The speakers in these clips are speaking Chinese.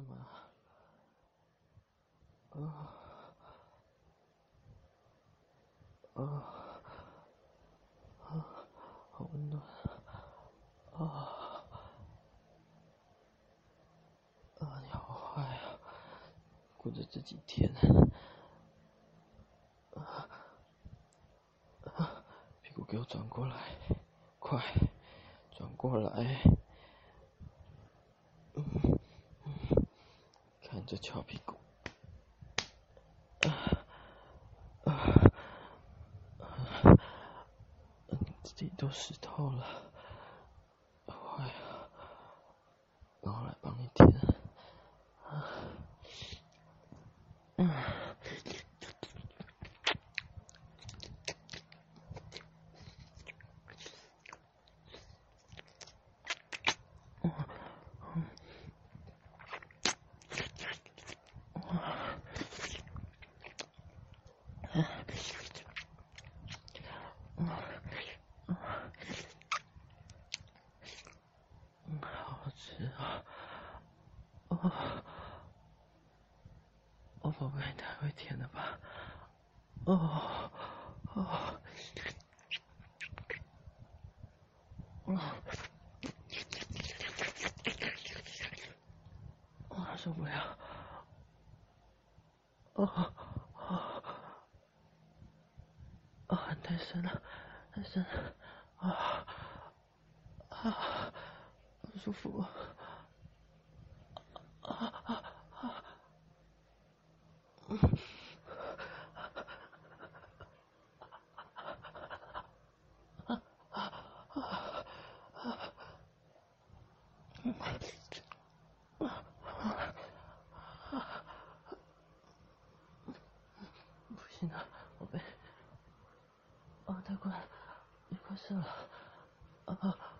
干嘛？啊啊啊！好温暖啊！啊，你好坏啊！过着这几天，啊啊！屁股给我转过来，快转过来！这翘屁股，啊啊啊！嗯，自己都湿透了，哎呀！让我来帮你填。哦，哦，宝贝，太会舔了吧？哦，哦，哦，啊，受不了！哦，哦，哦，太深了，太深了，啊，啊，不舒服。不行了，宝贝，啊，太困，你快睡了，啊。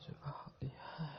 嘴巴好厉害。